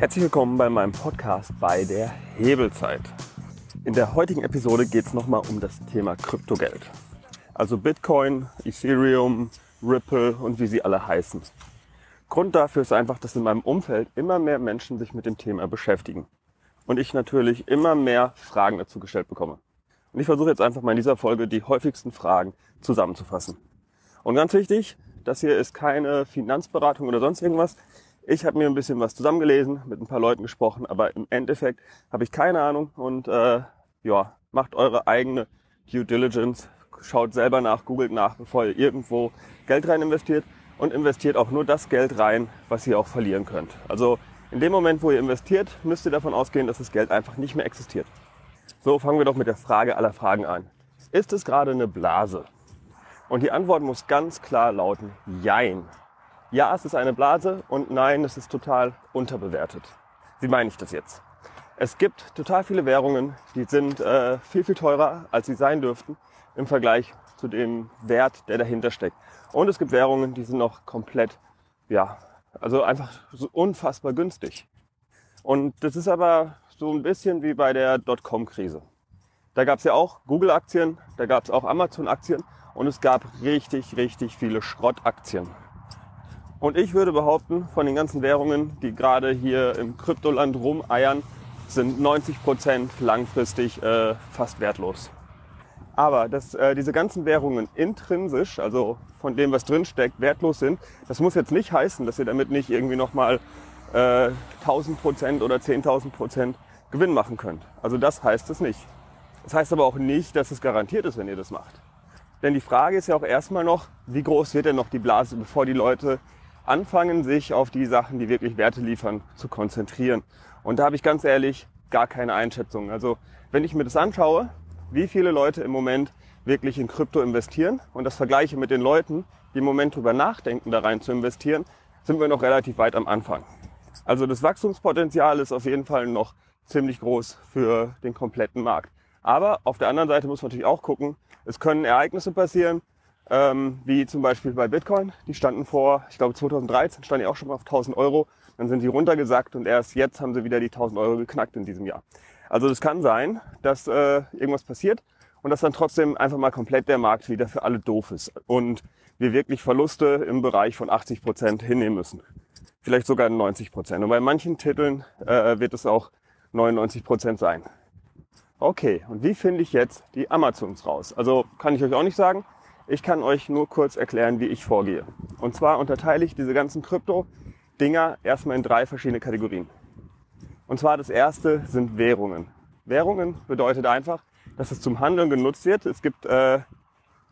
Herzlich willkommen bei meinem Podcast bei der Hebelzeit. In der heutigen Episode geht es nochmal um das Thema Kryptogeld. Also Bitcoin, Ethereum, Ripple und wie sie alle heißen. Grund dafür ist einfach, dass in meinem Umfeld immer mehr Menschen sich mit dem Thema beschäftigen. Und ich natürlich immer mehr Fragen dazu gestellt bekomme. Und ich versuche jetzt einfach mal in dieser Folge die häufigsten Fragen zusammenzufassen. Und ganz wichtig, das hier ist keine Finanzberatung oder sonst irgendwas. Ich habe mir ein bisschen was zusammengelesen, mit ein paar Leuten gesprochen, aber im Endeffekt habe ich keine Ahnung und äh, ja, macht eure eigene Due Diligence, schaut selber nach, googelt nach, bevor ihr irgendwo Geld rein investiert und investiert auch nur das Geld rein, was ihr auch verlieren könnt. Also in dem Moment, wo ihr investiert, müsst ihr davon ausgehen, dass das Geld einfach nicht mehr existiert. So fangen wir doch mit der Frage aller Fragen an. Ist es gerade eine Blase? Und die Antwort muss ganz klar lauten, Jein ja, es ist eine Blase und nein, es ist total unterbewertet. Wie meine ich das jetzt? Es gibt total viele Währungen, die sind äh, viel, viel teurer, als sie sein dürften im Vergleich zu dem Wert, der dahinter steckt. Und es gibt Währungen, die sind noch komplett, ja, also einfach so unfassbar günstig. Und das ist aber so ein bisschen wie bei der Dotcom-Krise. Da gab es ja auch Google-Aktien, da gab es auch Amazon-Aktien und es gab richtig, richtig viele Schrottaktien. Und ich würde behaupten, von den ganzen Währungen, die gerade hier im Kryptoland rumeiern, sind 90 Prozent langfristig äh, fast wertlos. Aber dass äh, diese ganzen Währungen intrinsisch, also von dem, was drinsteckt, wertlos sind, das muss jetzt nicht heißen, dass ihr damit nicht irgendwie nochmal äh, 1000 Prozent oder 10.000 Prozent Gewinn machen könnt. Also das heißt es nicht. Das heißt aber auch nicht, dass es garantiert ist, wenn ihr das macht. Denn die Frage ist ja auch erstmal noch, wie groß wird denn noch die Blase, bevor die Leute anfangen, sich auf die Sachen, die wirklich Werte liefern, zu konzentrieren. Und da habe ich ganz ehrlich gar keine Einschätzung. Also wenn ich mir das anschaue, wie viele Leute im Moment wirklich in Krypto investieren und das vergleiche mit den Leuten, die im Moment drüber nachdenken, da rein zu investieren, sind wir noch relativ weit am Anfang. Also das Wachstumspotenzial ist auf jeden Fall noch ziemlich groß für den kompletten Markt. Aber auf der anderen Seite muss man natürlich auch gucken, es können Ereignisse passieren, ähm, wie zum Beispiel bei Bitcoin. Die standen vor, ich glaube 2013 standen die auch schon mal auf 1000 Euro. Dann sind die runtergesackt und erst jetzt haben sie wieder die 1000 Euro geknackt in diesem Jahr. Also das kann sein, dass äh, irgendwas passiert und dass dann trotzdem einfach mal komplett der Markt wieder für alle doof ist und wir wirklich Verluste im Bereich von 80 Prozent hinnehmen müssen. Vielleicht sogar 90 Prozent. Und bei manchen Titeln äh, wird es auch 99 Prozent sein. Okay, und wie finde ich jetzt die Amazons raus? Also kann ich euch auch nicht sagen. Ich kann euch nur kurz erklären, wie ich vorgehe. Und zwar unterteile ich diese ganzen Krypto-Dinger erstmal in drei verschiedene Kategorien. Und zwar das erste sind Währungen. Währungen bedeutet einfach, dass es zum Handeln genutzt wird. Es gibt äh,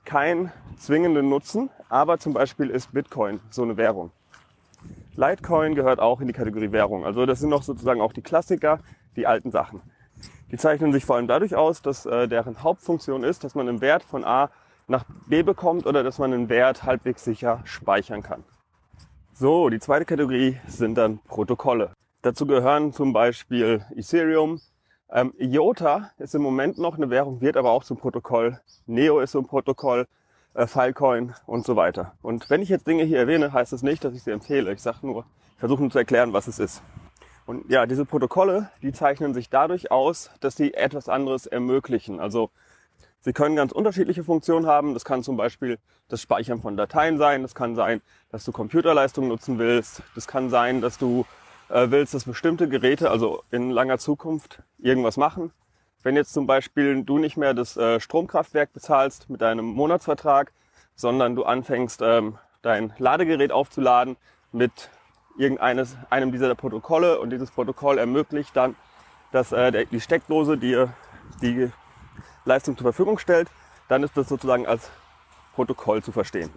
keinen zwingenden Nutzen, aber zum Beispiel ist Bitcoin so eine Währung. Litecoin gehört auch in die Kategorie Währung. Also das sind noch sozusagen auch die Klassiker, die alten Sachen. Die zeichnen sich vor allem dadurch aus, dass äh, deren Hauptfunktion ist, dass man einen Wert von A nach B bekommt oder dass man einen Wert halbwegs sicher speichern kann. So, die zweite Kategorie sind dann Protokolle. Dazu gehören zum Beispiel Ethereum. Ähm, IOTA ist im Moment noch eine Währung, wird aber auch zum Protokoll. Neo ist so ein Protokoll, äh, Filecoin und so weiter. Und wenn ich jetzt Dinge hier erwähne, heißt das nicht, dass ich sie empfehle. Ich sage nur, ich versuche nur zu erklären, was es ist. Und ja, diese Protokolle, die zeichnen sich dadurch aus, dass sie etwas anderes ermöglichen. Also Sie können ganz unterschiedliche Funktionen haben. Das kann zum Beispiel das Speichern von Dateien sein. Das kann sein, dass du Computerleistung nutzen willst. Das kann sein, dass du äh, willst, dass bestimmte Geräte, also in langer Zukunft, irgendwas machen. Wenn jetzt zum Beispiel du nicht mehr das äh, Stromkraftwerk bezahlst mit deinem Monatsvertrag, sondern du anfängst, ähm, dein Ladegerät aufzuladen mit irgendeines, einem dieser Protokolle und dieses Protokoll ermöglicht dann, dass äh, die Steckdose dir die Leistung zur Verfügung stellt, dann ist das sozusagen als Protokoll zu verstehen.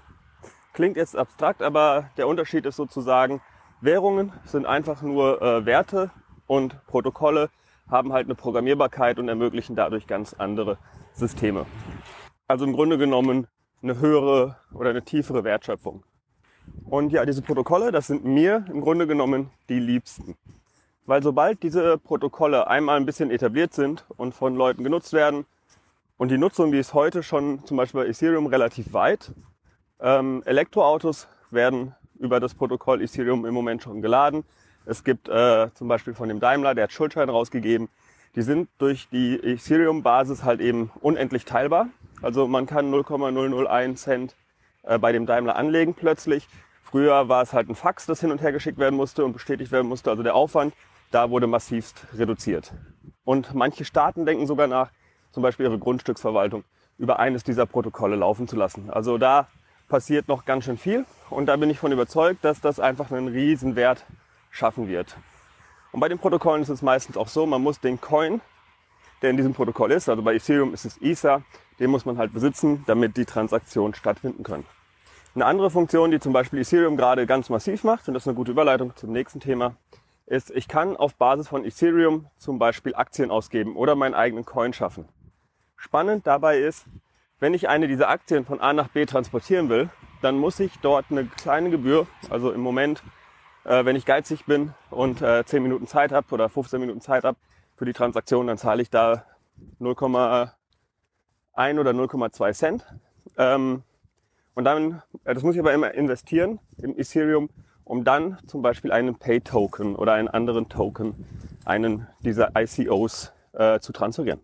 Klingt jetzt abstrakt, aber der Unterschied ist sozusagen, Währungen sind einfach nur äh, Werte und Protokolle haben halt eine Programmierbarkeit und ermöglichen dadurch ganz andere Systeme. Also im Grunde genommen eine höhere oder eine tiefere Wertschöpfung. Und ja, diese Protokolle, das sind mir im Grunde genommen die liebsten. Weil sobald diese Protokolle einmal ein bisschen etabliert sind und von Leuten genutzt werden, und die Nutzung, die ist heute schon zum Beispiel bei Ethereum relativ weit. Ähm, Elektroautos werden über das Protokoll Ethereum im Moment schon geladen. Es gibt äh, zum Beispiel von dem Daimler, der hat Schuldscheine rausgegeben. Die sind durch die Ethereum-Basis halt eben unendlich teilbar. Also man kann 0,001 Cent äh, bei dem Daimler anlegen plötzlich. Früher war es halt ein Fax, das hin und her geschickt werden musste und bestätigt werden musste. Also der Aufwand, da wurde massivst reduziert. Und manche Staaten denken sogar nach, zum Beispiel ihre Grundstücksverwaltung, über eines dieser Protokolle laufen zu lassen. Also da passiert noch ganz schön viel und da bin ich von überzeugt, dass das einfach einen riesen Wert schaffen wird. Und bei den Protokollen ist es meistens auch so, man muss den Coin, der in diesem Protokoll ist, also bei Ethereum ist es Ether, den muss man halt besitzen, damit die Transaktionen stattfinden können. Eine andere Funktion, die zum Beispiel Ethereum gerade ganz massiv macht, und das ist eine gute Überleitung zum nächsten Thema, ist, ich kann auf Basis von Ethereum zum Beispiel Aktien ausgeben oder meinen eigenen Coin schaffen. Spannend dabei ist, wenn ich eine dieser Aktien von A nach B transportieren will, dann muss ich dort eine kleine Gebühr, also im Moment, äh, wenn ich geizig bin und äh, 10 Minuten Zeit habe oder 15 Minuten Zeit habe für die Transaktion, dann zahle ich da 0,1 oder 0,2 Cent. Ähm, und dann, äh, das muss ich aber immer investieren im Ethereum, um dann zum Beispiel einen Pay-Token oder einen anderen Token, einen dieser ICOs äh, zu transferieren.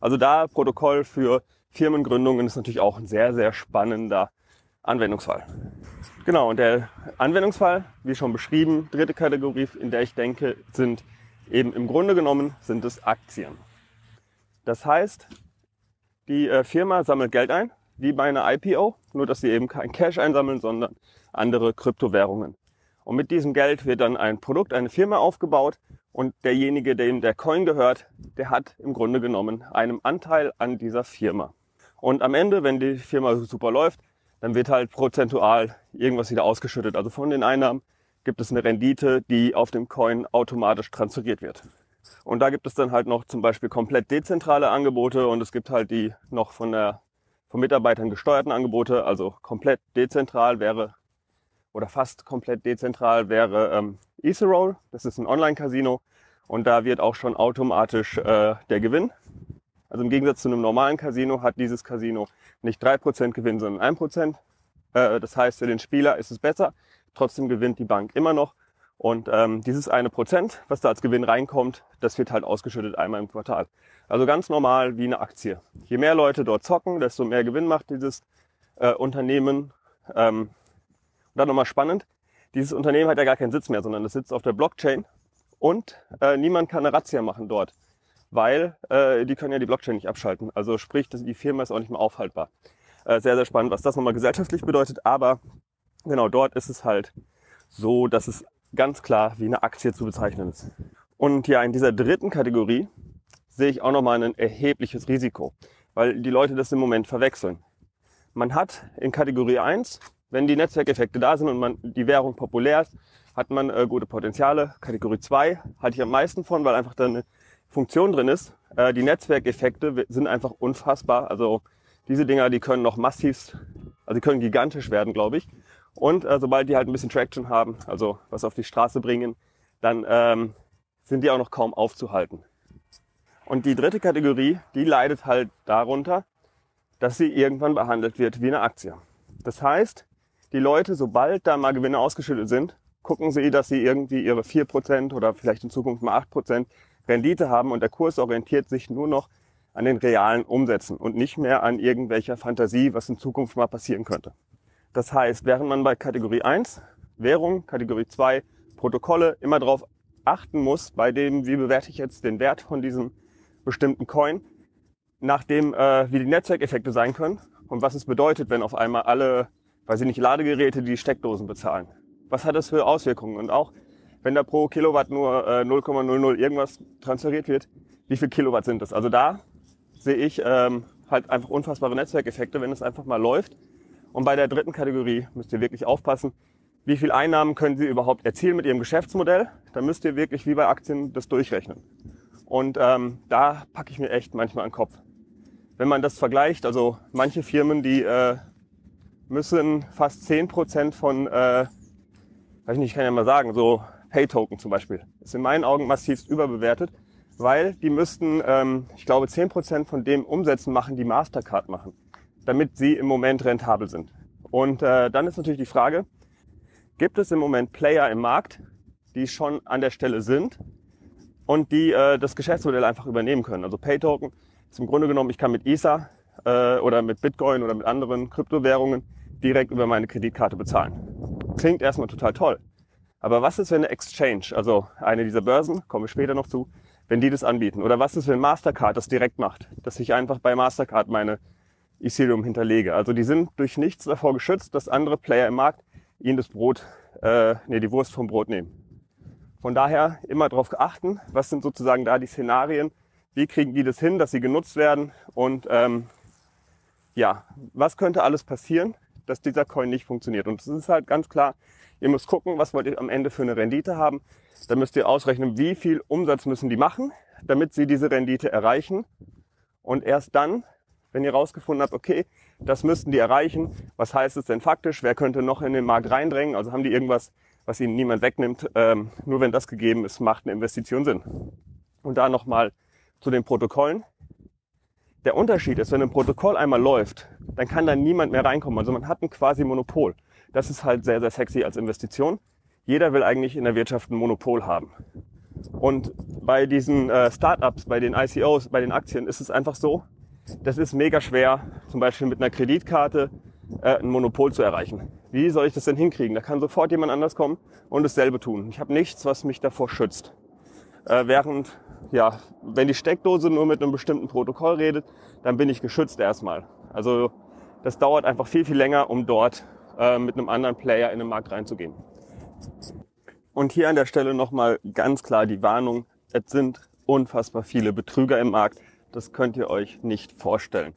Also da Protokoll für Firmengründungen ist natürlich auch ein sehr, sehr spannender Anwendungsfall. Genau, und der Anwendungsfall, wie schon beschrieben, dritte Kategorie, in der ich denke, sind eben im Grunde genommen sind es Aktien. Das heißt, die äh, Firma sammelt Geld ein, wie bei einer IPO, nur dass sie eben kein Cash einsammeln, sondern andere Kryptowährungen. Und mit diesem Geld wird dann ein Produkt, eine Firma aufgebaut und derjenige, dem der Coin gehört, der hat im Grunde genommen einen Anteil an dieser Firma. Und am Ende, wenn die Firma super läuft, dann wird halt prozentual irgendwas wieder ausgeschüttet. Also von den Einnahmen gibt es eine Rendite, die auf dem Coin automatisch transferiert wird. Und da gibt es dann halt noch zum Beispiel komplett dezentrale Angebote und es gibt halt die noch von der von Mitarbeitern gesteuerten Angebote. Also komplett dezentral wäre oder fast komplett dezentral wäre ähm, Ethereal. Das ist ein Online-Casino und da wird auch schon automatisch äh, der Gewinn also im Gegensatz zu einem normalen Casino hat dieses Casino nicht 3% Gewinn, sondern 1%. Äh, das heißt, für den Spieler ist es besser. Trotzdem gewinnt die Bank immer noch. Und ähm, dieses eine Prozent, was da als Gewinn reinkommt, das wird halt ausgeschüttet einmal im Quartal. Also ganz normal wie eine Aktie. Je mehr Leute dort zocken, desto mehr Gewinn macht dieses äh, Unternehmen. Ähm, dann nochmal spannend, dieses Unternehmen hat ja gar keinen Sitz mehr, sondern es sitzt auf der Blockchain und äh, niemand kann eine Razzia machen dort weil äh, die können ja die Blockchain nicht abschalten. Also sprich, die Firma ist auch nicht mehr aufhaltbar. Äh, sehr, sehr spannend, was das nochmal gesellschaftlich bedeutet. Aber genau dort ist es halt so, dass es ganz klar wie eine Aktie zu bezeichnen ist. Und ja, in dieser dritten Kategorie sehe ich auch nochmal ein erhebliches Risiko, weil die Leute das im Moment verwechseln. Man hat in Kategorie 1, wenn die Netzwerkeffekte da sind und man die Währung populär ist, hat man äh, gute Potenziale. Kategorie 2 hatte ich am meisten von, weil einfach dann eine Funktion drin ist. Äh, die Netzwerkeffekte sind einfach unfassbar. Also diese Dinger, die können noch massiv, also die können gigantisch werden, glaube ich. Und äh, sobald die halt ein bisschen Traction haben, also was auf die Straße bringen, dann ähm, sind die auch noch kaum aufzuhalten. Und die dritte Kategorie, die leidet halt darunter, dass sie irgendwann behandelt wird wie eine Aktie. Das heißt, die Leute, sobald da mal Gewinne ausgeschüttet sind, gucken sie, dass sie irgendwie ihre 4% oder vielleicht in Zukunft mal 8% Rendite haben und der Kurs orientiert sich nur noch an den realen Umsätzen und nicht mehr an irgendwelcher Fantasie, was in Zukunft mal passieren könnte. Das heißt, während man bei Kategorie 1 Währung, Kategorie 2 Protokolle immer darauf achten muss, bei dem, wie bewerte ich jetzt den Wert von diesem bestimmten Coin, nach dem, äh, wie die Netzwerkeffekte sein können und was es bedeutet, wenn auf einmal alle, weiß ich nicht, Ladegeräte die Steckdosen bezahlen. Was hat das für Auswirkungen? Und auch wenn da pro Kilowatt nur äh, 0,00 irgendwas transferiert wird, wie viel Kilowatt sind das? Also da sehe ich ähm, halt einfach unfassbare Netzwerkeffekte, wenn es einfach mal läuft. Und bei der dritten Kategorie müsst ihr wirklich aufpassen, wie viel Einnahmen können Sie überhaupt erzielen mit Ihrem Geschäftsmodell. Da müsst ihr wirklich wie bei Aktien das durchrechnen. Und ähm, da packe ich mir echt manchmal an den Kopf. Wenn man das vergleicht, also manche Firmen, die äh, müssen fast zehn Prozent von, äh, weiß ich nicht, ich kann ja mal sagen, so Pay-Token zum Beispiel. Ist in meinen Augen massiv überbewertet, weil die müssten, ähm, ich glaube, 10% von dem Umsätzen machen, die Mastercard machen, damit sie im Moment rentabel sind. Und äh, dann ist natürlich die Frage, gibt es im Moment Player im Markt, die schon an der Stelle sind und die äh, das Geschäftsmodell einfach übernehmen können. Also Pay-Token ist im Grunde genommen, ich kann mit Ether äh, oder mit Bitcoin oder mit anderen Kryptowährungen direkt über meine Kreditkarte bezahlen. Klingt erstmal total toll. Aber was ist, wenn eine Exchange, also eine dieser Börsen, komme ich später noch zu, wenn die das anbieten? Oder was ist, wenn Mastercard das direkt macht, dass ich einfach bei Mastercard meine Ethereum hinterlege? Also die sind durch nichts davor geschützt, dass andere Player im Markt ihnen das Brot, äh, nee, die Wurst vom Brot nehmen. Von daher immer darauf achten, was sind sozusagen da die Szenarien, wie kriegen die das hin, dass sie genutzt werden und ähm, ja, was könnte alles passieren, dass dieser Coin nicht funktioniert. Und es ist halt ganz klar, Ihr müsst gucken, was wollt ihr am Ende für eine Rendite haben. Dann müsst ihr ausrechnen, wie viel Umsatz müssen die machen, damit sie diese Rendite erreichen. Und erst dann, wenn ihr rausgefunden habt, okay, das müssten die erreichen, was heißt es denn faktisch? Wer könnte noch in den Markt reindrängen? Also haben die irgendwas, was ihnen niemand wegnimmt? Ähm, nur wenn das gegeben ist, macht eine Investition Sinn. Und da nochmal zu den Protokollen. Der Unterschied ist, wenn ein Protokoll einmal läuft, dann kann da niemand mehr reinkommen. Also man hat ein quasi Monopol. Das ist halt sehr, sehr sexy als Investition. Jeder will eigentlich in der Wirtschaft ein Monopol haben. Und bei diesen äh, Startups, bei den ICOs, bei den Aktien ist es einfach so, das ist mega schwer, zum Beispiel mit einer Kreditkarte äh, ein Monopol zu erreichen. Wie soll ich das denn hinkriegen? Da kann sofort jemand anders kommen und dasselbe tun. Ich habe nichts, was mich davor schützt. Äh, während, ja, wenn die Steckdose nur mit einem bestimmten Protokoll redet, dann bin ich geschützt erstmal. Also das dauert einfach viel, viel länger, um dort äh, mit einem anderen Player in den Markt reinzugehen. Und hier an der Stelle nochmal ganz klar die Warnung, es sind unfassbar viele Betrüger im Markt. Das könnt ihr euch nicht vorstellen.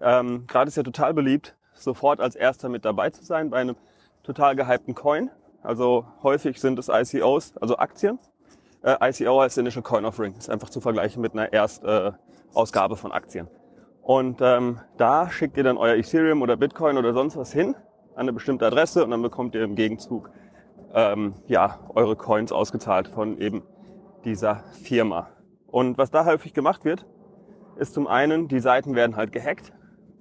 Ähm, Gerade ist ja total beliebt, sofort als erster mit dabei zu sein bei einem total gehypten Coin. Also häufig sind es ICOs, also Aktien. Äh, ICO heißt Initial Coin Offering, ist einfach zu vergleichen mit einer Erstausgabe äh, von Aktien. Und ähm, da schickt ihr dann euer Ethereum oder Bitcoin oder sonst was hin an eine bestimmte Adresse und dann bekommt ihr im Gegenzug ähm, ja, eure Coins ausgezahlt von eben dieser Firma. Und was da häufig gemacht wird, ist zum einen, die Seiten werden halt gehackt.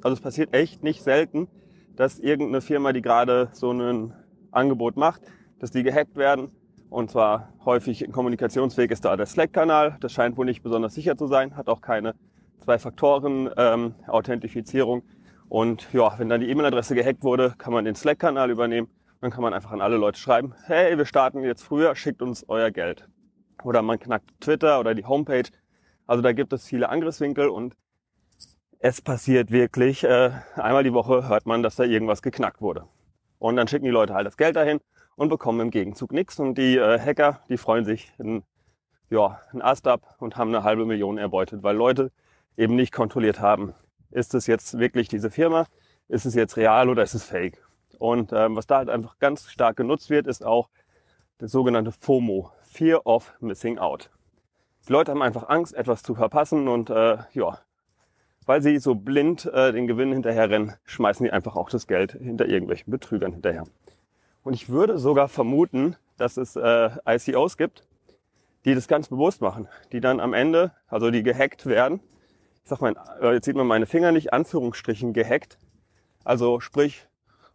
Also es passiert echt nicht selten, dass irgendeine Firma, die gerade so ein Angebot macht, dass die gehackt werden. Und zwar häufig Kommunikationsweg ist da der Slack-Kanal. Das scheint wohl nicht besonders sicher zu sein, hat auch keine Zwei-Faktoren-Authentifizierung. Ähm, und ja, wenn dann die E-Mail-Adresse gehackt wurde, kann man den Slack-Kanal übernehmen. Dann kann man einfach an alle Leute schreiben, hey, wir starten jetzt früher, schickt uns euer Geld. Oder man knackt Twitter oder die Homepage. Also da gibt es viele Angriffswinkel und es passiert wirklich, äh, einmal die Woche hört man, dass da irgendwas geknackt wurde. Und dann schicken die Leute halt das Geld dahin und bekommen im Gegenzug nichts. Und die äh, Hacker, die freuen sich in, ja, ein Ast ab und haben eine halbe Million erbeutet, weil Leute eben nicht kontrolliert haben, ist es jetzt wirklich diese Firma? Ist es jetzt real oder ist es fake? Und ähm, was da halt einfach ganz stark genutzt wird, ist auch das sogenannte FOMO, Fear of Missing Out. Die Leute haben einfach Angst, etwas zu verpassen und äh, ja, weil sie so blind äh, den Gewinn hinterherrennen, schmeißen die einfach auch das Geld hinter irgendwelchen Betrügern hinterher. Und ich würde sogar vermuten, dass es äh, ICOs gibt, die das ganz bewusst machen, die dann am Ende, also die gehackt werden ich sag mal, äh, jetzt sieht man meine Finger nicht, Anführungsstrichen gehackt. Also sprich,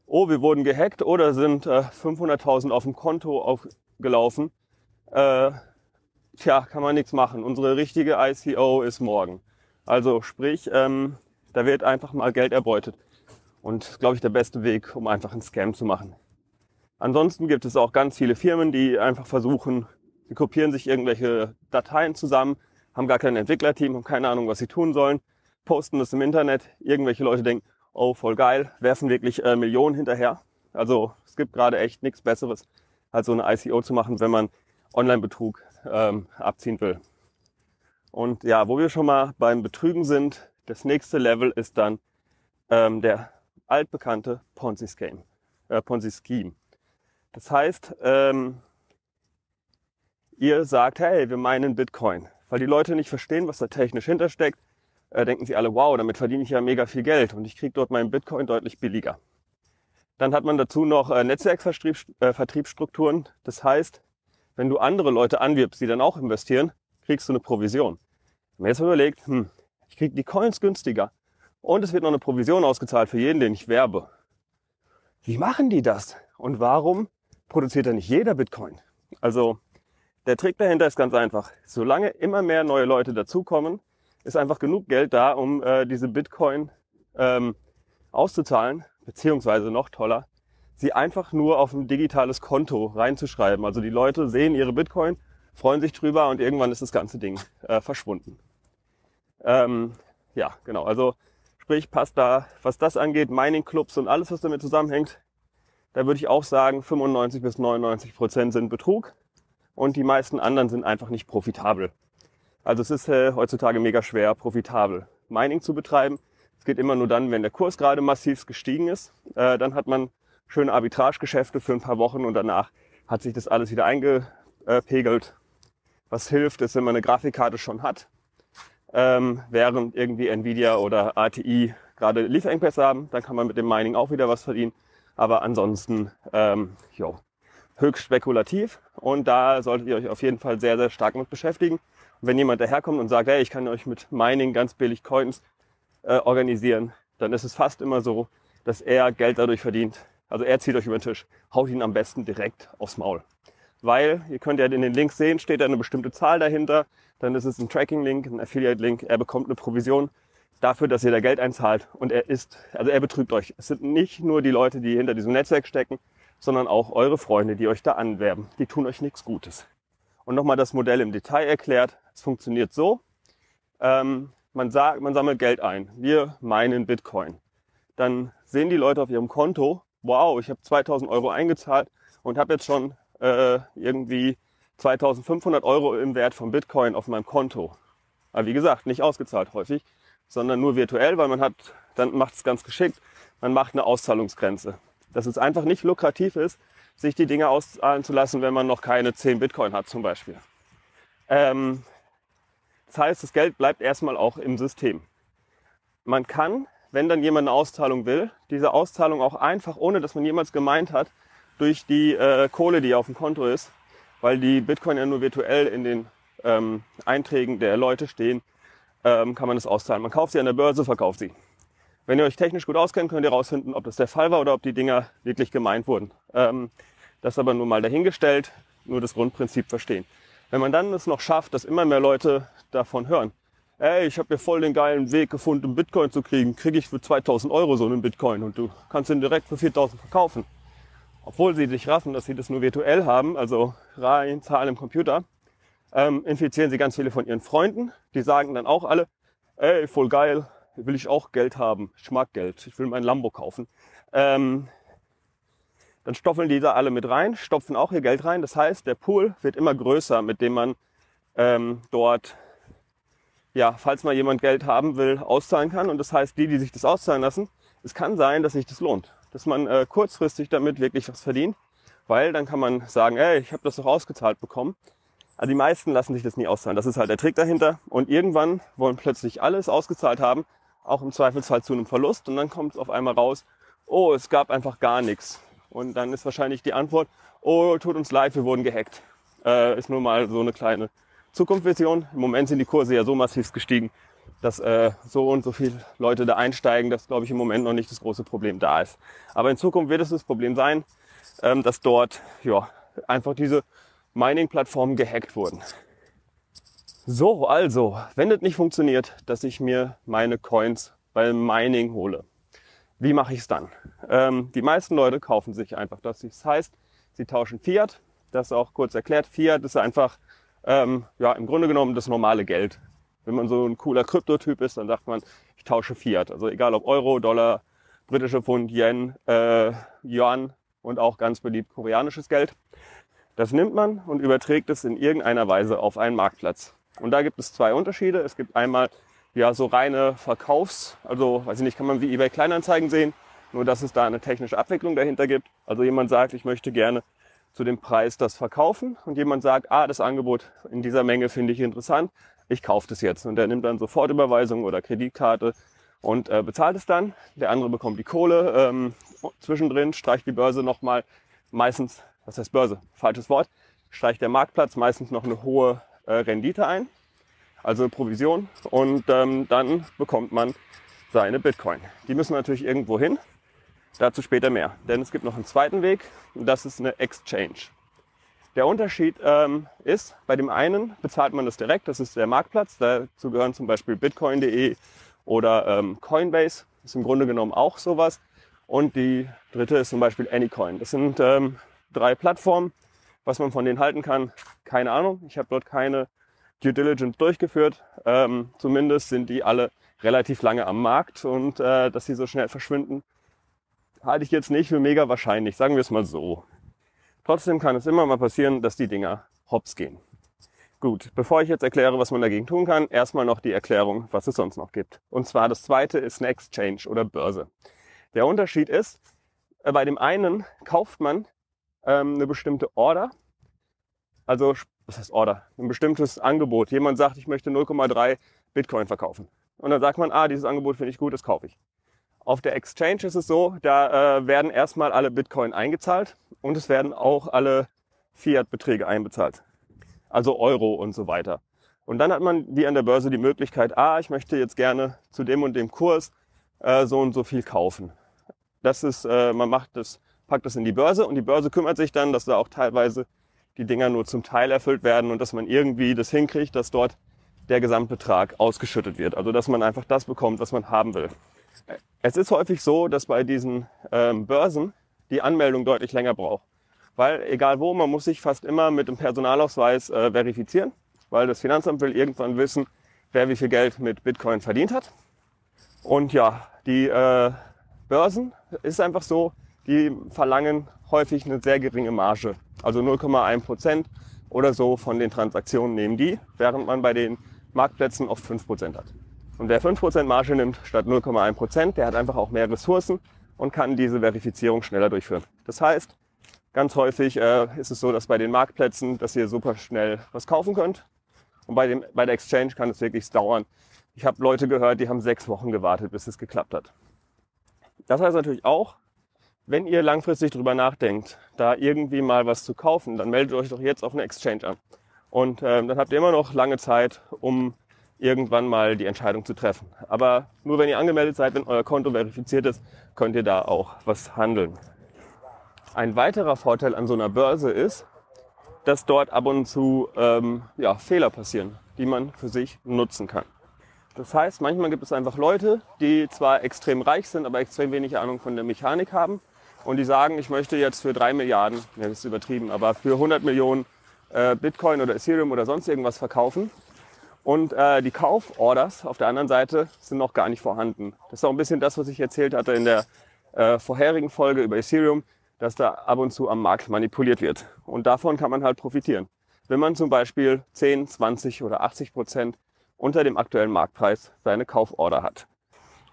oh, wir wurden gehackt oder sind äh, 500.000 auf dem Konto aufgelaufen. Äh, tja, kann man nichts machen. Unsere richtige ICO ist morgen. Also sprich, ähm, da wird einfach mal Geld erbeutet. Und glaube ich, der beste Weg, um einfach einen Scam zu machen. Ansonsten gibt es auch ganz viele Firmen, die einfach versuchen, sie kopieren sich irgendwelche Dateien zusammen, haben gar kein Entwicklerteam, haben keine Ahnung, was sie tun sollen, posten das im Internet. Irgendwelche Leute denken, oh, voll geil, werfen wirklich äh, Millionen hinterher. Also es gibt gerade echt nichts Besseres, als so eine ICO zu machen, wenn man Online-Betrug ähm, abziehen will. Und ja, wo wir schon mal beim Betrügen sind, das nächste Level ist dann ähm, der altbekannte Ponzi-Scheme. Äh, Ponzi-Scheme. Das heißt, ähm, ihr sagt, hey, wir meinen Bitcoin weil die Leute nicht verstehen, was da technisch hintersteckt, äh, denken sie alle, wow, damit verdiene ich ja mega viel Geld und ich kriege dort meinen Bitcoin deutlich billiger. Dann hat man dazu noch äh, Netzwerkvertriebsstrukturen. Äh, das heißt, wenn du andere Leute anwirbst, die dann auch investieren, kriegst du eine Provision. Wenn man jetzt überlegt, hm, ich kriege die Coins günstiger und es wird noch eine Provision ausgezahlt für jeden, den ich werbe. Wie machen die das? Und warum produziert da nicht jeder Bitcoin? Also Der Trick dahinter ist ganz einfach. Solange immer mehr neue Leute dazukommen, ist einfach genug Geld da, um äh, diese Bitcoin ähm, auszuzahlen, beziehungsweise noch toller, sie einfach nur auf ein digitales Konto reinzuschreiben. Also die Leute sehen ihre Bitcoin, freuen sich drüber und irgendwann ist das ganze Ding äh, verschwunden. Ähm, ja, genau. Also sprich, passt da, was das angeht, Mining-Clubs und alles, was damit zusammenhängt, da würde ich auch sagen, 95 bis 99 Prozent sind Betrug und die meisten anderen sind einfach nicht profitabel. Also es ist äh, heutzutage mega schwer, profitabel Mining zu betreiben. Es geht immer nur dann, wenn der Kurs gerade massiv gestiegen ist. Äh, dann hat man schöne Arbitragegeschäfte für ein paar Wochen und danach hat sich das alles wieder eingepegelt. Was hilft, ist, wenn man eine Grafikkarte schon hat, ähm, während irgendwie Nvidia oder ATI gerade Lieferengpässe haben, dann kann man mit dem Mining auch wieder was verdienen. Aber ansonsten, ähm, jo, höchst spekulativ und da solltet ihr euch auf jeden Fall sehr, sehr stark mit beschäftigen. Und wenn jemand daherkommt und sagt, hey, ich kann euch mit Mining ganz billig Coins äh, organisieren, dann ist es fast immer so, dass er Geld dadurch verdient. Also er zieht euch über den Tisch, haut ihn am besten direkt aufs Maul. Weil, ihr könnt ja in den Links sehen, steht da eine bestimmte Zahl dahinter, dann ist es ein Tracking-Link, ein Affiliate-Link, er bekommt eine Provision dafür, dass ihr da Geld einzahlt und er ist, also er betrügt euch. Es sind nicht nur die Leute, die hinter diesem Netzwerk stecken, sondern auch eure Freunde, die euch da anwerben. Die tun euch nichts Gutes. Und nochmal das Modell im Detail erklärt. Es funktioniert so. Ähm, man sagt, man sammelt Geld ein. Wir meinen Bitcoin. Dann sehen die Leute auf ihrem Konto, wow, ich habe 2000 Euro eingezahlt und habe jetzt schon äh, irgendwie 2500 Euro im Wert von Bitcoin auf meinem Konto. Aber wie gesagt, nicht ausgezahlt häufig sondern nur virtuell, weil man hat, dann macht es ganz geschickt, man macht eine Auszahlungsgrenze. Dass es einfach nicht lukrativ ist, sich die Dinge auszahlen zu lassen, wenn man noch keine 10 Bitcoin hat zum Beispiel. Ähm, das heißt, das Geld bleibt erstmal auch im System. Man kann, wenn dann jemand eine Auszahlung will, diese Auszahlung auch einfach, ohne dass man jemals gemeint hat, durch die äh, Kohle, die auf dem Konto ist, weil die Bitcoin ja nur virtuell in den ähm, Einträgen der Leute stehen, ähm, kann man das auszahlen. Man kauft sie an der Börse, verkauft sie. Wenn ihr euch technisch gut auskennt, könnt ihr herausfinden, ob das der Fall war oder ob die Dinger wirklich gemeint wurden. Ähm, das aber nur mal dahingestellt, nur das Grundprinzip verstehen. Wenn man dann es noch schafft, dass immer mehr Leute davon hören, ey, ich habe hier voll den geilen Weg gefunden, Bitcoin zu kriegen, kriege ich für 2000 Euro so einen Bitcoin und du kannst ihn direkt für 4000 verkaufen. Obwohl sie sich raffen, dass sie das nur virtuell haben, also rein Zahlen im Computer, ähm, infizieren sie ganz viele von ihren Freunden. Die sagen dann auch alle, ey, voll geil, will ich auch Geld haben. Ich mag Geld, ich will mein Lambo kaufen. Ähm, dann stoffeln die da alle mit rein, stopfen auch ihr Geld rein. Das heißt, der Pool wird immer größer, mit dem man ähm, dort, ja, falls mal jemand Geld haben will, auszahlen kann. Und das heißt, die, die sich das auszahlen lassen, es kann sein, dass sich das lohnt. Dass man äh, kurzfristig damit wirklich was verdient. Weil dann kann man sagen, ey, ich habe das doch ausgezahlt bekommen. Also die meisten lassen sich das nie auszahlen. Das ist halt der Trick dahinter. Und irgendwann wollen plötzlich alles ausgezahlt haben, auch im Zweifelsfall zu einem Verlust. Und dann kommt es auf einmal raus, oh, es gab einfach gar nichts. Und dann ist wahrscheinlich die Antwort, oh, tut uns leid, wir wurden gehackt. Äh, ist nur mal so eine kleine Zukunftsvision. Im Moment sind die Kurse ja so massiv gestiegen, dass äh, so und so viele Leute da einsteigen, dass, glaube ich, im Moment noch nicht das große Problem da ist. Aber in Zukunft wird es das Problem sein, ähm, dass dort ja, einfach diese Mining-Plattformen gehackt wurden. So, also, wenn es nicht funktioniert, dass ich mir meine Coins beim Mining hole, wie mache ich es dann? Ähm, die meisten Leute kaufen sich einfach das. Das heißt, sie tauschen Fiat. Das auch kurz erklärt. Fiat ist einfach, ähm, ja, im Grunde genommen das normale Geld. Wenn man so ein cooler Kryptotyp ist, dann sagt man, ich tausche Fiat. Also egal ob Euro, Dollar, britische Pfund, Yen, äh, Yuan und auch ganz beliebt koreanisches Geld. Das nimmt man und überträgt es in irgendeiner Weise auf einen Marktplatz. Und da gibt es zwei Unterschiede. Es gibt einmal ja so reine Verkaufs, also weiß ich nicht, kann man wie eBay Kleinanzeigen sehen, nur dass es da eine technische Abwicklung dahinter gibt. Also jemand sagt, ich möchte gerne zu dem Preis das verkaufen und jemand sagt, ah, das Angebot in dieser Menge finde ich interessant, ich kaufe das jetzt. Und der nimmt dann Sofortüberweisung oder Kreditkarte und äh, bezahlt es dann. Der andere bekommt die Kohle ähm, zwischendrin, streicht die Börse nochmal meistens was heißt Börse? Falsches Wort. Streicht der Marktplatz meistens noch eine hohe äh, Rendite ein, also eine Provision. Und ähm, dann bekommt man seine Bitcoin. Die müssen natürlich irgendwo hin. Dazu später mehr. Denn es gibt noch einen zweiten Weg und das ist eine Exchange. Der Unterschied ähm, ist, bei dem einen bezahlt man das direkt, das ist der Marktplatz. Dazu gehören zum Beispiel bitcoin.de oder ähm, Coinbase, ist im Grunde genommen auch sowas. Und die dritte ist zum Beispiel Anycoin. Das sind ähm, drei Plattformen. Was man von denen halten kann, keine Ahnung. Ich habe dort keine Due Diligence durchgeführt. Ähm, zumindest sind die alle relativ lange am Markt und äh, dass sie so schnell verschwinden, halte ich jetzt nicht für mega wahrscheinlich, sagen wir es mal so. Trotzdem kann es immer mal passieren, dass die Dinger hops gehen. Gut, bevor ich jetzt erkläre, was man dagegen tun kann, erstmal noch die Erklärung, was es sonst noch gibt. Und zwar das zweite ist eine Exchange oder Börse. Der Unterschied ist, äh, bei dem einen kauft man ähm, eine bestimmte Order, also was heißt Order, ein bestimmtes Angebot. Jemand sagt, ich möchte 0,3 Bitcoin verkaufen. Und dann sagt man, ah, dieses Angebot finde ich gut, das kaufe ich. Auf der Exchange ist es so, da äh, werden erstmal alle Bitcoin eingezahlt und es werden auch alle Fiat-Beträge einbezahlt. Also Euro und so weiter. Und dann hat man wie an der Börse die Möglichkeit, ah, ich möchte jetzt gerne zu dem und dem Kurs äh, so und so viel kaufen. Das ist, äh, man macht das, packt das in die Börse und die Börse kümmert sich dann, dass da auch teilweise die Dinger nur zum Teil erfüllt werden und dass man irgendwie das hinkriegt, dass dort der Gesamtbetrag ausgeschüttet wird. Also dass man einfach das bekommt, was man haben will. Es ist häufig so, dass bei diesen ähm, Börsen die Anmeldung deutlich länger braucht. Weil egal wo, man muss sich fast immer mit dem Personalausweis äh, verifizieren, weil das Finanzamt will irgendwann wissen, wer wie viel Geld mit Bitcoin verdient hat. Und ja, die äh, Börsen ist einfach so, die verlangen häufig eine sehr geringe Marge. Also 0,1 Prozent oder so von den Transaktionen nehmen die, während man bei den Marktplätzen oft 5 Prozent hat. Und wer 5 Prozent Marge nimmt statt 0,1 Prozent, der hat einfach auch mehr Ressourcen und kann diese Verifizierung schneller durchführen. Das heißt, ganz häufig äh, ist es so, dass bei den Marktplätzen, dass ihr super schnell was kaufen könnt. Und bei, dem, bei der Exchange kann es wirklich dauern. Ich habe Leute gehört, die haben sechs Wochen gewartet, bis es geklappt hat. Das heißt natürlich auch, wenn ihr langfristig drüber nachdenkt, da irgendwie mal was zu kaufen, dann meldet euch doch jetzt auf eine Exchange an. Und ähm, dann habt ihr immer noch lange Zeit, um irgendwann mal die Entscheidung zu treffen. Aber nur wenn ihr angemeldet seid, wenn euer Konto verifiziert ist, könnt ihr da auch was handeln. Ein weiterer Vorteil an so einer Börse ist, dass dort ab und zu ähm, ja, Fehler passieren, die man für sich nutzen kann. Das heißt, manchmal gibt es einfach Leute, die zwar extrem reich sind, aber extrem wenig Ahnung von der Mechanik haben und die sagen, ich möchte jetzt für drei Milliarden, ja, das ist übertrieben, aber für 100 Millionen äh, Bitcoin oder Ethereum oder sonst irgendwas verkaufen. Und äh, die Kauforders auf der anderen Seite sind noch gar nicht vorhanden. Das ist auch ein bisschen das, was ich erzählt hatte in der äh, vorherigen Folge über Ethereum, dass da ab und zu am Markt manipuliert wird. Und davon kann man halt profitieren. Wenn man zum Beispiel 10, 20 oder 80 Prozent unter dem aktuellen Marktpreis seine Kauforder hat.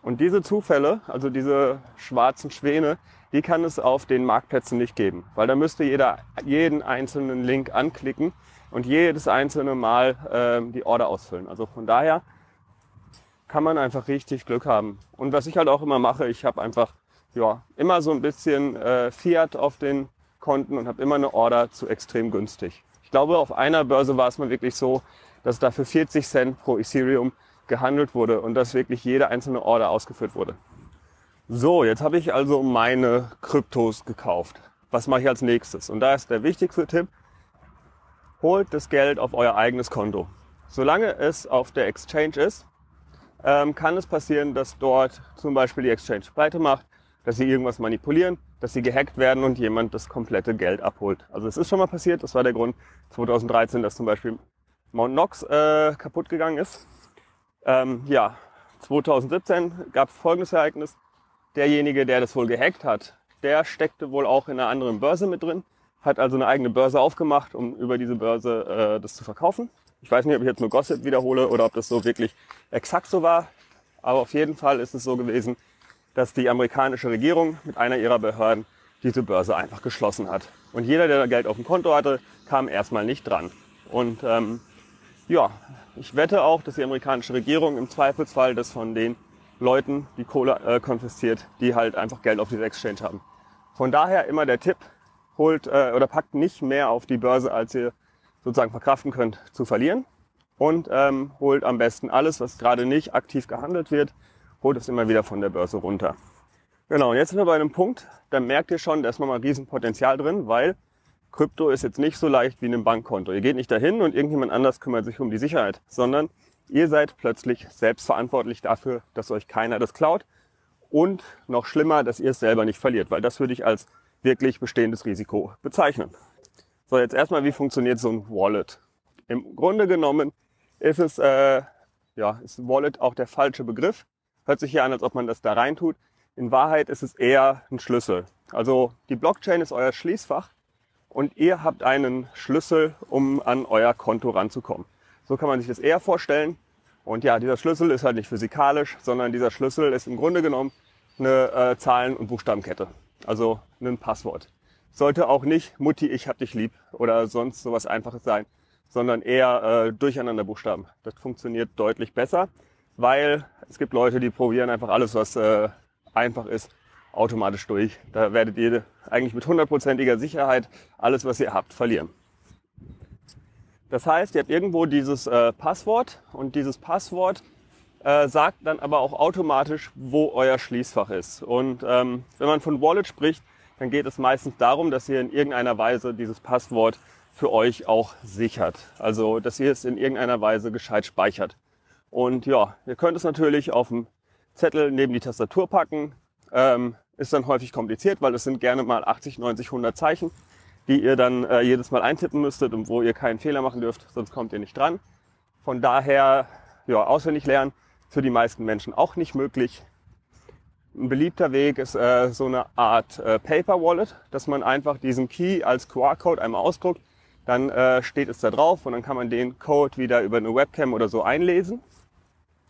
Und diese Zufälle, also diese schwarzen Schwäne, die kann es auf den Marktplätzen nicht geben, weil da müsste jeder jeden einzelnen Link anklicken und jedes einzelne Mal äh, die Order ausfüllen. Also von daher kann man einfach richtig Glück haben. Und was ich halt auch immer mache, ich habe einfach ja immer so ein bisschen äh, Fiat auf den Konten und habe immer eine Order zu extrem günstig. Ich glaube, auf einer Börse war es mal wirklich so, dass da für 40 Cent pro Ethereum gehandelt wurde und dass wirklich jede einzelne Order ausgeführt wurde. So, jetzt habe ich also meine Kryptos gekauft. Was mache ich als nächstes? Und da ist der wichtigste Tipp, holt das Geld auf euer eigenes Konto. Solange es auf der Exchange ist, ähm, kann es passieren, dass dort zum Beispiel die Exchange pleite macht, dass sie irgendwas manipulieren, dass sie gehackt werden und jemand das komplette Geld abholt. Also es ist schon mal passiert, das war der Grund 2013, dass zum Beispiel Mount Knox äh, kaputt gegangen ist. Ähm, ja, 2017 gab es folgendes Ereignis. Derjenige, der das wohl gehackt hat, der steckte wohl auch in einer anderen Börse mit drin, hat also eine eigene Börse aufgemacht, um über diese Börse äh, das zu verkaufen. Ich weiß nicht, ob ich jetzt nur Gossip wiederhole oder ob das so wirklich exakt so war, aber auf jeden Fall ist es so gewesen, dass die amerikanische Regierung mit einer ihrer Behörden diese Börse einfach geschlossen hat. Und jeder, der Geld auf dem Konto hatte, kam erstmal nicht dran. Und ähm, ja, ich wette auch, dass die amerikanische Regierung im Zweifelsfall das von den Leuten die Kohle äh, konfisziert, die halt einfach Geld auf dieser Exchange haben. Von daher immer der Tipp, holt äh, oder packt nicht mehr auf die Börse, als ihr sozusagen verkraften könnt, zu verlieren. Und ähm, holt am besten alles, was gerade nicht aktiv gehandelt wird, holt es immer wieder von der Börse runter. Genau, und jetzt sind wir bei einem Punkt, da merkt ihr schon, da ist nochmal Riesenpotenzial drin, weil Krypto ist jetzt nicht so leicht wie ein Bankkonto. Ihr geht nicht dahin und irgendjemand anders kümmert sich um die Sicherheit, sondern ihr seid plötzlich selbst verantwortlich dafür, dass euch keiner das klaut und noch schlimmer, dass ihr es selber nicht verliert, weil das würde ich als wirklich bestehendes Risiko bezeichnen. So, jetzt erstmal, wie funktioniert so ein Wallet? Im Grunde genommen ist es, äh, ja, ist Wallet auch der falsche Begriff. Hört sich hier an, als ob man das da rein tut. In Wahrheit ist es eher ein Schlüssel. Also die Blockchain ist euer Schließfach und ihr habt einen Schlüssel, um an euer Konto ranzukommen. So kann man sich das eher vorstellen. Und ja, dieser Schlüssel ist halt nicht physikalisch, sondern dieser Schlüssel ist im Grunde genommen eine äh, Zahlen- und Buchstabenkette. Also ein Passwort. Sollte auch nicht Mutti, ich hab dich lieb oder sonst sowas Einfaches sein, sondern eher äh, Durcheinander Buchstaben. Das funktioniert deutlich besser, weil es gibt Leute, die probieren einfach alles, was äh, einfach ist, automatisch durch. Da werdet ihr eigentlich mit hundertprozentiger Sicherheit alles, was ihr habt, verlieren. Das heißt, ihr habt irgendwo dieses äh, Passwort und dieses Passwort äh, sagt dann aber auch automatisch, wo euer Schließfach ist. Und ähm, wenn man von Wallet spricht, dann geht es meistens darum, dass ihr in irgendeiner Weise dieses Passwort für euch auch sichert. Also, dass ihr es in irgendeiner Weise gescheit speichert. Und ja, ihr könnt es natürlich auf dem Zettel neben die Tastatur packen. Ähm, ist dann häufig kompliziert, weil es sind gerne mal 80, 90, 100 Zeichen, die ihr dann äh, jedes Mal eintippen müsstet und wo ihr keinen Fehler machen dürft, sonst kommt ihr nicht dran. Von daher, ja, auswendig lernen für die meisten Menschen auch nicht möglich. Ein beliebter Weg ist äh, so eine Art äh, Paper Wallet, dass man einfach diesen Key als QR-Code einmal ausdruckt, dann äh, steht es da drauf und dann kann man den Code wieder über eine Webcam oder so einlesen.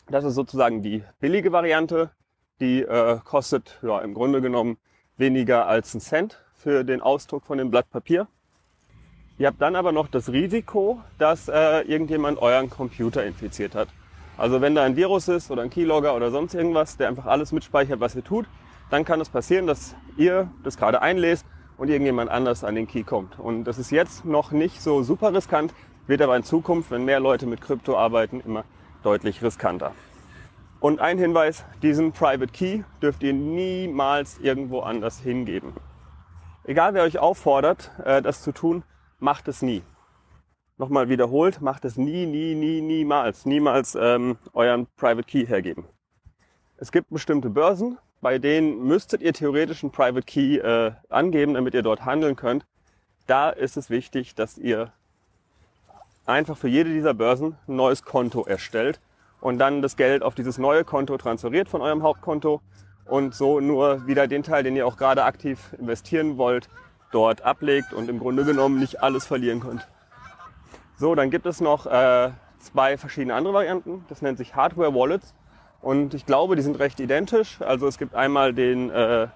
Das ist sozusagen die billige Variante. Die äh, kostet ja, im Grunde genommen weniger als einen Cent für den Ausdruck von dem Blatt Papier. Ihr habt dann aber noch das Risiko, dass äh, irgendjemand euren Computer infiziert hat. Also wenn da ein Virus ist oder ein Keylogger oder sonst irgendwas, der einfach alles mitspeichert, was ihr tut, dann kann es passieren, dass ihr das gerade einlest und irgendjemand anders an den Key kommt. Und das ist jetzt noch nicht so super riskant, wird aber in Zukunft, wenn mehr Leute mit Krypto arbeiten, immer deutlich riskanter. Und ein Hinweis, diesen Private Key dürft ihr niemals irgendwo anders hingeben. Egal wer euch auffordert, äh, das zu tun, macht es nie nochmal wiederholt, macht es nie, nie, nie, niemals, niemals ähm, euren Private Key hergeben. Es gibt bestimmte Börsen, bei denen müsstet ihr theoretisch einen Private Key äh, angeben, damit ihr dort handeln könnt. Da ist es wichtig, dass ihr einfach für jede dieser Börsen ein neues Konto erstellt und dann das Geld auf dieses neue Konto transferiert von eurem Hauptkonto und so nur wieder den Teil, den ihr auch gerade aktiv investieren wollt, dort ablegt und im Grunde genommen nicht alles verlieren könnt. So, dann gibt es noch äh, zwei verschiedene andere Varianten. Das nennt sich Hardware Wallets. Und ich glaube, die sind recht identisch. Also es gibt einmal den äh,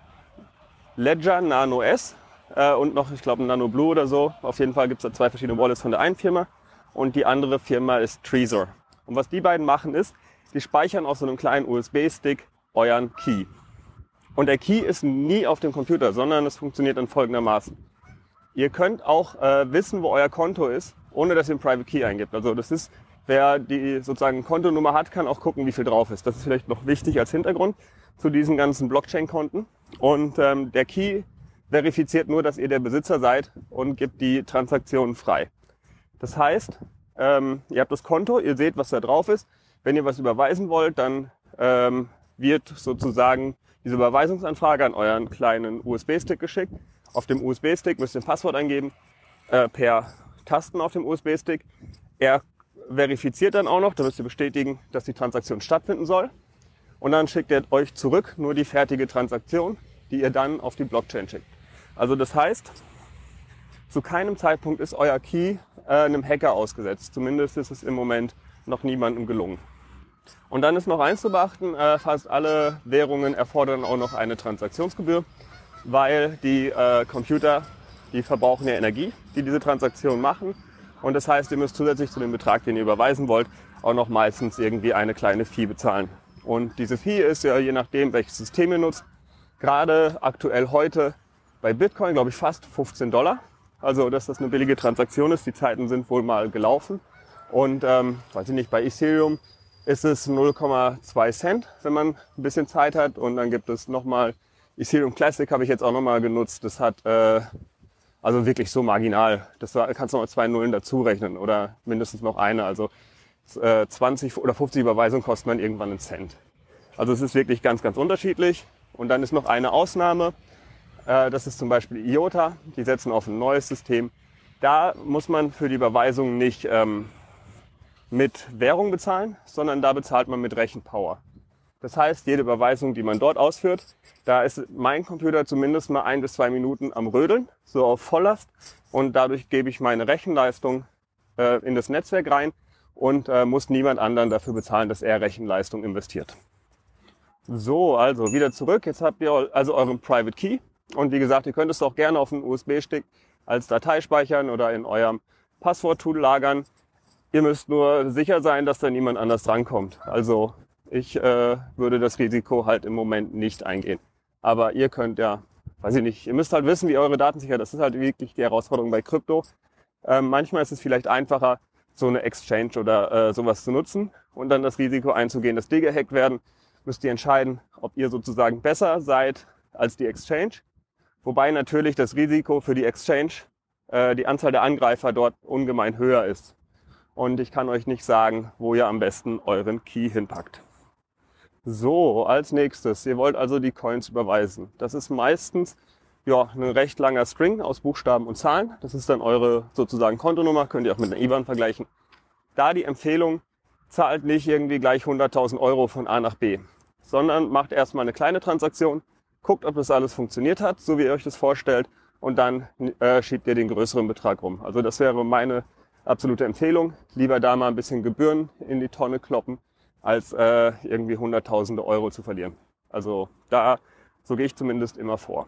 Ledger Nano S äh, und noch, ich glaube, Nano Blue oder so. Auf jeden Fall gibt es da zwei verschiedene Wallets von der einen Firma. Und die andere Firma ist Trezor. Und was die beiden machen ist, die speichern auf so einem kleinen USB-Stick euren Key. Und der Key ist nie auf dem Computer, sondern es funktioniert dann folgendermaßen. Ihr könnt auch äh, wissen, wo euer Konto ist, ohne dass ihr einen Private Key eingibt. Also das ist, wer die sozusagen Kontonummer hat, kann auch gucken, wie viel drauf ist. Das ist vielleicht noch wichtig als Hintergrund zu diesen ganzen Blockchain-Konten. Und ähm, der Key verifiziert nur, dass ihr der Besitzer seid und gibt die Transaktionen frei. Das heißt, ähm, ihr habt das Konto, ihr seht, was da drauf ist. Wenn ihr was überweisen wollt, dann ähm, wird sozusagen diese Überweisungsanfrage an euren kleinen USB-Stick geschickt. Auf dem USB-Stick müsst ihr ein Passwort eingeben äh, per Tasten auf dem USB-Stick. Er verifiziert dann auch noch, da müsst ihr bestätigen, dass die Transaktion stattfinden soll. Und dann schickt er euch zurück nur die fertige Transaktion, die ihr dann auf die Blockchain schickt. Also das heißt, zu keinem Zeitpunkt ist euer Key äh, einem Hacker ausgesetzt. Zumindest ist es im Moment noch niemandem gelungen. Und dann ist noch eins zu beachten, äh, fast alle Währungen erfordern auch noch eine Transaktionsgebühr, weil die äh, Computer die verbrauchen ja Energie, die diese Transaktion machen. Und das heißt, ihr müsst zusätzlich zu dem Betrag, den ihr überweisen wollt, auch noch meistens irgendwie eine kleine Fee bezahlen. Und diese Fee ist ja je nachdem, welches System ihr nutzt, gerade aktuell heute bei Bitcoin, glaube ich, fast 15 Dollar. Also, dass das eine billige Transaktion ist. Die Zeiten sind wohl mal gelaufen. Und, ähm, weiß ich nicht, bei Ethereum ist es 0,2 Cent, wenn man ein bisschen Zeit hat. Und dann gibt es nochmal Ethereum Classic habe ich jetzt auch nochmal genutzt. Das hat äh, Also wirklich so marginal. Das kannst du noch zwei Nullen dazu rechnen oder mindestens noch eine. Also 20 äh, oder 50 Überweisungen kosten dann irgendwann einen Cent. Also es ist wirklich ganz, ganz unterschiedlich. Und dann ist noch eine Ausnahme. Äh, das ist zum Beispiel IOTA. Die setzen auf ein neues System. Da muss man für die Überweisung nicht ähm, mit Währung bezahlen, sondern da bezahlt man mit Rechenpower. Das heißt, jede Überweisung, die man dort ausführt, da ist mein Computer zumindest mal ein bis zwei Minuten am Rödeln, so auf Volllast. Und dadurch gebe ich meine Rechenleistung äh, in das Netzwerk rein und äh, muss niemand anderen dafür bezahlen, dass er Rechenleistung investiert. So, also wieder zurück. Jetzt habt ihr also euren Private Key. Und wie gesagt, ihr könnt es auch gerne auf einen USB-Stick als Datei speichern oder in eurem Passwort-Tool lagern. Ihr müsst nur sicher sein, dass da niemand anders drankommt. Also ich äh, würde das Risiko halt im Moment nicht eingehen. Aber ihr könnt ja, weiß ich nicht, ihr müsst halt wissen, wie eure Daten sicher. Das ist halt wirklich die Herausforderung bei Krypto. Ähm, manchmal ist es vielleicht einfacher, so eine Exchange oder äh, sowas zu nutzen und dann das Risiko einzugehen, dass die gehackt werden. Müsst ihr entscheiden, ob ihr sozusagen besser seid als die Exchange. Wobei natürlich das Risiko für die Exchange, äh, die Anzahl der Angreifer dort ungemein höher ist. Und ich kann euch nicht sagen, wo ihr am besten euren Key hinpackt. So, als nächstes, ihr wollt also die Coins überweisen. Das ist meistens ja, ein recht langer String aus Buchstaben und Zahlen. Das ist dann eure sozusagen Kontonummer, könnt ihr auch mit einer IBAN vergleichen. Da die Empfehlung, zahlt nicht irgendwie gleich 100.000 Euro von A nach B, sondern macht erstmal eine kleine Transaktion, guckt, ob das alles funktioniert hat, so wie ihr euch das vorstellt, und dann äh, schiebt ihr den größeren Betrag rum. Also das wäre meine absolute Empfehlung. Lieber da mal ein bisschen Gebühren in die Tonne kloppen, als äh, irgendwie hunderttausende Euro zu verlieren. Also da, so gehe ich zumindest immer vor.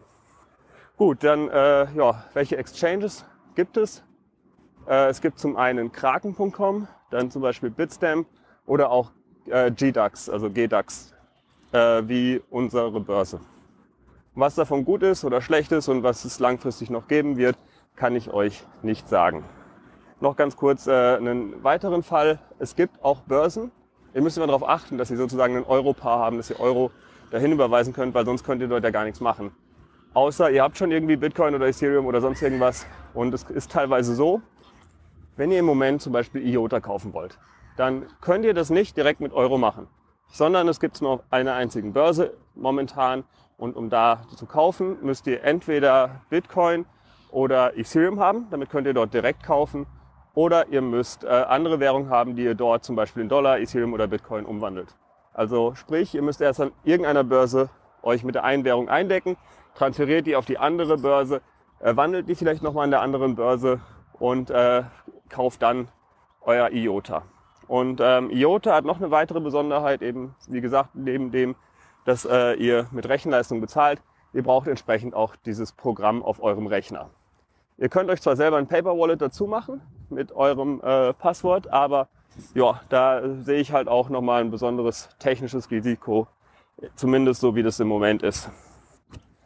Gut, dann äh, ja, welche Exchanges gibt es? Äh, es gibt zum einen kraken.com, dann zum Beispiel Bitstamp oder auch äh, GDAX, also GDAX, äh, wie unsere Börse. Was davon gut ist oder schlecht ist und was es langfristig noch geben wird, kann ich euch nicht sagen. Noch ganz kurz äh, einen weiteren Fall. Es gibt auch Börsen, Ihr müsst immer darauf achten, dass ihr sozusagen ein Euro-Paar haben, dass ihr Euro dahin überweisen könnt, weil sonst könnt ihr dort ja gar nichts machen. Außer ihr habt schon irgendwie Bitcoin oder Ethereum oder sonst irgendwas. Und es ist teilweise so, wenn ihr im Moment zum Beispiel IOTA kaufen wollt, dann könnt ihr das nicht direkt mit Euro machen, sondern es gibt nur eine einzige Börse momentan. Und um da zu kaufen, müsst ihr entweder Bitcoin oder Ethereum haben. Damit könnt ihr dort direkt kaufen. Oder ihr müsst äh, andere Währungen haben, die ihr dort zum Beispiel in Dollar, Ethereum oder Bitcoin umwandelt. Also sprich, ihr müsst erst an irgendeiner Börse euch mit der einen Währung eindecken, transferiert die auf die andere Börse, äh, wandelt die vielleicht nochmal an der anderen Börse und äh, kauft dann euer IOTA. Und ähm, IOTA hat noch eine weitere Besonderheit, eben wie gesagt, neben dem, dass äh, ihr mit Rechenleistung bezahlt, ihr braucht entsprechend auch dieses Programm auf eurem Rechner. Ihr könnt euch zwar selber ein Paper Wallet dazu machen mit eurem äh, Passwort, aber ja, da sehe ich halt auch nochmal ein besonderes technisches Risiko, zumindest so wie das im Moment ist.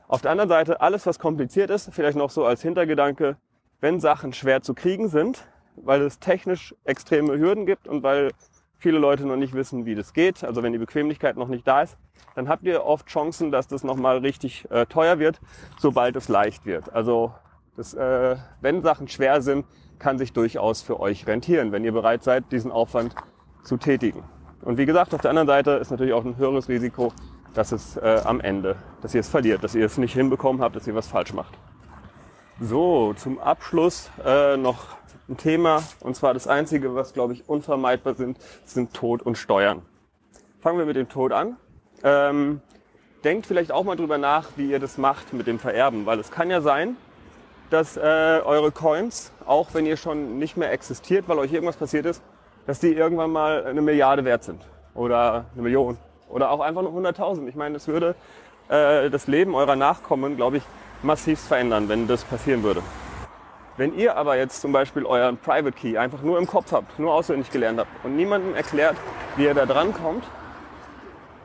Auf der anderen Seite, alles was kompliziert ist, vielleicht noch so als Hintergedanke, wenn Sachen schwer zu kriegen sind, weil es technisch extreme Hürden gibt und weil viele Leute noch nicht wissen, wie das geht, also wenn die Bequemlichkeit noch nicht da ist, dann habt ihr oft Chancen, dass das nochmal richtig äh, teuer wird, sobald es leicht wird. Also das, äh, wenn Sachen schwer sind, kann sich durchaus für euch rentieren, wenn ihr bereit seid, diesen Aufwand zu tätigen. Und wie gesagt, auf der anderen Seite ist natürlich auch ein höheres Risiko, dass es äh, am Ende, dass ihr es verliert, dass ihr es nicht hinbekommen habt, dass ihr was falsch macht. So, zum Abschluss äh, noch ein Thema, und zwar das Einzige, was, glaube ich, unvermeidbar sind, sind Tod und Steuern. Fangen wir mit dem Tod an. Ähm, denkt vielleicht auch mal drüber nach, wie ihr das macht mit dem Vererben, weil es kann ja sein, dass äh, eure Coins, auch wenn ihr schon nicht mehr existiert, weil euch irgendwas passiert ist, dass die irgendwann mal eine Milliarde wert sind oder eine Million oder auch einfach nur 100.000. Ich meine, das würde äh, das Leben eurer Nachkommen, glaube ich, massiv verändern, wenn das passieren würde. Wenn ihr aber jetzt zum Beispiel euren Private Key einfach nur im Kopf habt, nur auswendig gelernt habt und niemandem erklärt, wie ihr da dran kommt,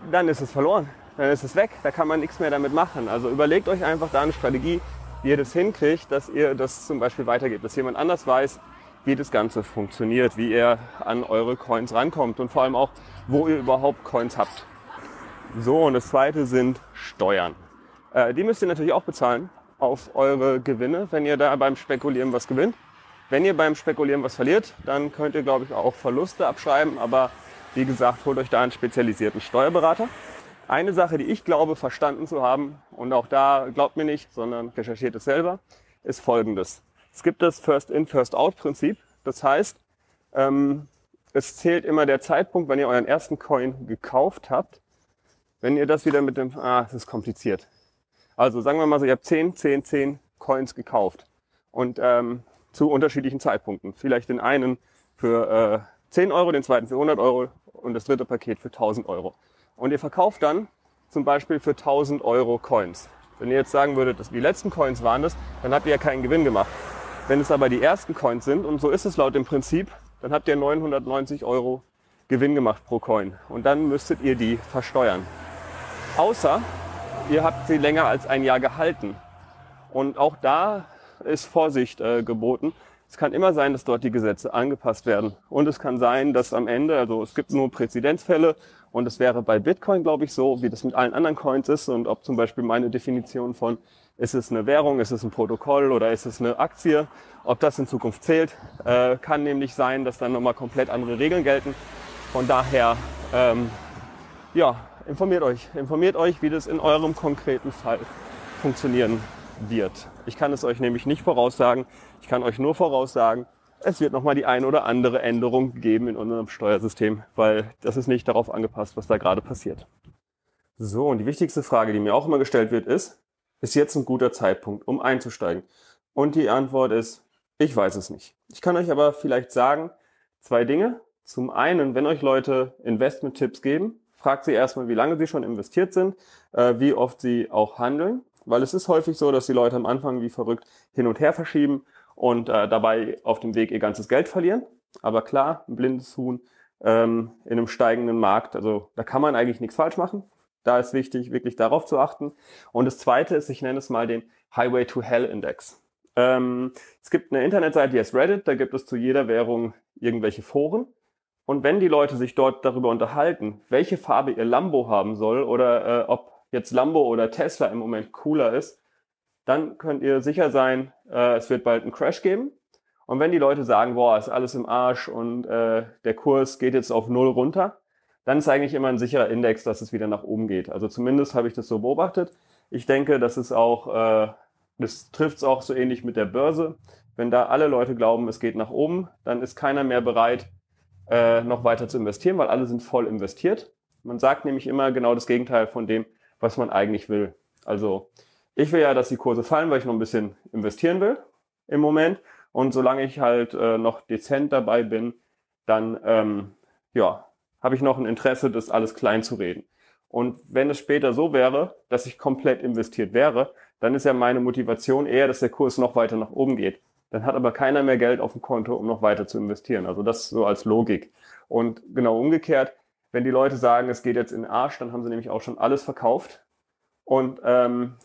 dann ist es verloren. Dann ist es weg. Da kann man nichts mehr damit machen. Also überlegt euch einfach da eine Strategie, wie ihr das hinkriegt, dass ihr das zum Beispiel weitergebt, dass jemand anders weiß, wie das Ganze funktioniert, wie ihr an eure Coins rankommt und vor allem auch, wo ihr überhaupt Coins habt. So, und das zweite sind Steuern. Äh, die müsst ihr natürlich auch bezahlen, auf eure Gewinne, wenn ihr da beim Spekulieren was gewinnt. Wenn ihr beim Spekulieren was verliert, dann könnt ihr, glaube ich, auch Verluste abschreiben. Aber wie gesagt, holt euch da einen spezialisierten Steuerberater. Eine Sache, die ich glaube, verstanden zu haben, und auch da glaubt mir nicht, sondern recherchiert es selber, ist folgendes. Es gibt das First-in, First-out-Prinzip. Das heißt, ähm, es zählt immer der Zeitpunkt, wenn ihr euren ersten Coin gekauft habt. Wenn ihr das wieder mit dem, ah, das ist kompliziert. Also sagen wir mal so, ihr habt 10, 10, 10 Coins gekauft. Und ähm, zu unterschiedlichen Zeitpunkten. Vielleicht den einen für äh, 10 Euro, den zweiten für 100 Euro und das dritte Paket für 1000 Euro. Und ihr verkauft dann zum Beispiel für 1000 Euro Coins. Wenn ihr jetzt sagen würdet, dass die letzten Coins waren das, dann habt ihr ja keinen Gewinn gemacht. Wenn es aber die ersten Coins sind, und so ist es laut dem Prinzip, dann habt ihr 990 Euro Gewinn gemacht pro Coin. Und dann müsstet ihr die versteuern. Außer ihr habt sie länger als ein Jahr gehalten. Und auch da ist Vorsicht äh, geboten. Es kann immer sein, dass dort die Gesetze angepasst werden. Und es kann sein, dass am Ende, also es gibt nur Präzedenzfälle und es wäre bei Bitcoin, glaube ich, so, wie das mit allen anderen Coins ist und ob zum Beispiel meine Definition von, ist es eine Währung, ist es ein Protokoll oder ist es eine Aktie, ob das in Zukunft zählt, äh, kann nämlich sein, dass dann nochmal komplett andere Regeln gelten. Von daher, ähm, ja, informiert euch, informiert euch, wie das in eurem konkreten Fall funktionieren wird. Ich kann es euch nämlich nicht voraussagen. Ich kann euch nur voraussagen, es wird nochmal die ein oder andere Änderung geben in unserem Steuersystem, weil das ist nicht darauf angepasst, was da gerade passiert. So, und die wichtigste Frage, die mir auch immer gestellt wird, ist, ist jetzt ein guter Zeitpunkt, um einzusteigen? Und die Antwort ist, ich weiß es nicht. Ich kann euch aber vielleicht sagen, zwei Dinge. Zum einen, wenn euch Leute Investment-Tipps geben, fragt sie erstmal, wie lange sie schon investiert sind, äh, wie oft sie auch handeln weil es ist häufig so, dass die Leute am Anfang wie verrückt hin und her verschieben und äh, dabei auf dem Weg ihr ganzes Geld verlieren. Aber klar, ein blindes Huhn ähm, in einem steigenden Markt, also da kann man eigentlich nichts falsch machen. Da ist wichtig, wirklich darauf zu achten. Und das Zweite ist, ich nenne es mal den Highway to Hell Index. Ähm, es gibt eine Internetseite, die heißt Reddit, da gibt es zu jeder Währung irgendwelche Foren. Und wenn die Leute sich dort darüber unterhalten, welche Farbe ihr Lambo haben soll oder äh, ob jetzt Lambo oder Tesla im Moment cooler ist, dann könnt ihr sicher sein, äh, es wird bald einen Crash geben. Und wenn die Leute sagen, boah, ist alles im Arsch und äh, der Kurs geht jetzt auf Null runter, dann ist eigentlich immer ein sicherer Index, dass es wieder nach oben geht. Also zumindest habe ich das so beobachtet. Ich denke, das ist auch, äh, das trifft es auch so ähnlich mit der Börse. Wenn da alle Leute glauben, es geht nach oben, dann ist keiner mehr bereit, äh, noch weiter zu investieren, weil alle sind voll investiert. Man sagt nämlich immer genau das Gegenteil von dem, was man eigentlich will. Also ich will ja, dass die Kurse fallen, weil ich noch ein bisschen investieren will im Moment. Und solange ich halt äh, noch dezent dabei bin, dann ähm, ja, habe ich noch ein Interesse, das alles klein zu reden. Und wenn es später so wäre, dass ich komplett investiert wäre, dann ist ja meine Motivation eher, dass der Kurs noch weiter nach oben geht. Dann hat aber keiner mehr Geld auf dem Konto, um noch weiter zu investieren. Also das so als Logik. Und genau umgekehrt, wenn die Leute sagen, es geht jetzt in den Arsch, dann haben sie nämlich auch schon alles verkauft. Und ähm,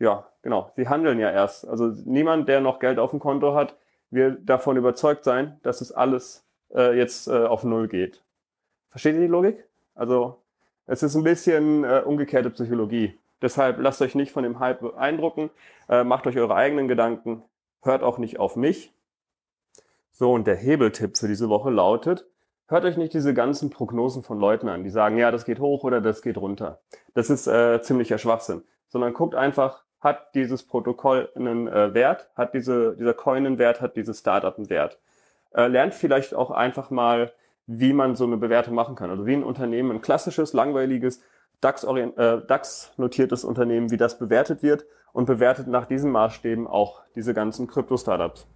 ja, genau, sie handeln ja erst. Also niemand, der noch Geld auf dem Konto hat, wird davon überzeugt sein, dass es alles äh, jetzt äh, auf Null geht. Versteht ihr die Logik? Also es ist ein bisschen äh, umgekehrte Psychologie. Deshalb lasst euch nicht von dem Hype beeindrucken, äh, macht euch eure eigenen Gedanken, hört auch nicht auf mich. So, und der Hebeltipp für diese Woche lautet, hört euch nicht diese ganzen Prognosen von Leuten an, die sagen, ja, das geht hoch oder das geht runter. Das ist äh, ziemlicher Schwachsinn. Sondern guckt einfach, hat dieses Protokoll einen äh, Wert, hat diese, dieser Coin einen Wert, hat dieses Startup einen Wert. Äh, lernt vielleicht auch einfach mal, wie man so eine Bewertung machen kann. Also wie ein Unternehmen, ein klassisches, langweiliges, DAX-notiertes äh, DAX Unternehmen, wie das bewertet wird und bewertet nach diesen Maßstäben auch diese ganzen Krypto-Startups.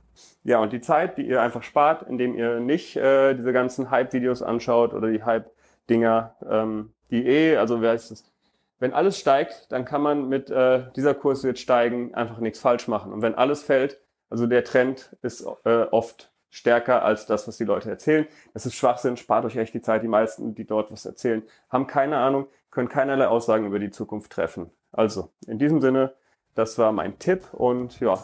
Ja, und die Zeit, die ihr einfach spart, indem ihr nicht äh, diese ganzen Hype-Videos anschaut oder die Hype-Dinger, ähm, die eh, also wer ist es? Wenn alles steigt, dann kann man mit äh, dieser Kurs wird steigen einfach nichts falsch machen. Und wenn alles fällt, also der Trend ist äh, oft stärker als das, was die Leute erzählen. Das ist Schwachsinn, spart euch echt die Zeit. Die meisten, die dort was erzählen, haben keine Ahnung, können keinerlei Aussagen über die Zukunft treffen. Also, in diesem Sinne, das war mein Tipp und ja,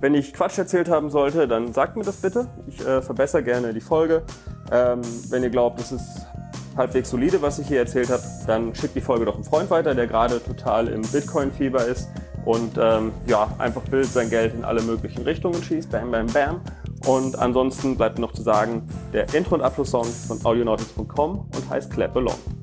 wenn ich Quatsch erzählt haben sollte, dann sagt mir das bitte. Ich äh, verbessere gerne die Folge. Ähm, wenn ihr glaubt, es ist halbwegs solide, was ich hier erzählt habe, dann schickt die Folge doch einem Freund weiter, der gerade total im Bitcoin-Fieber ist. und ähm, ja, einfach wild sein Geld in alle möglichen Richtungen schießt. Bam, bam, bam. Und ansonsten bleibt noch zu sagen, der Intro- und Abschlusssong von audionautics.com und heißt Clap Along.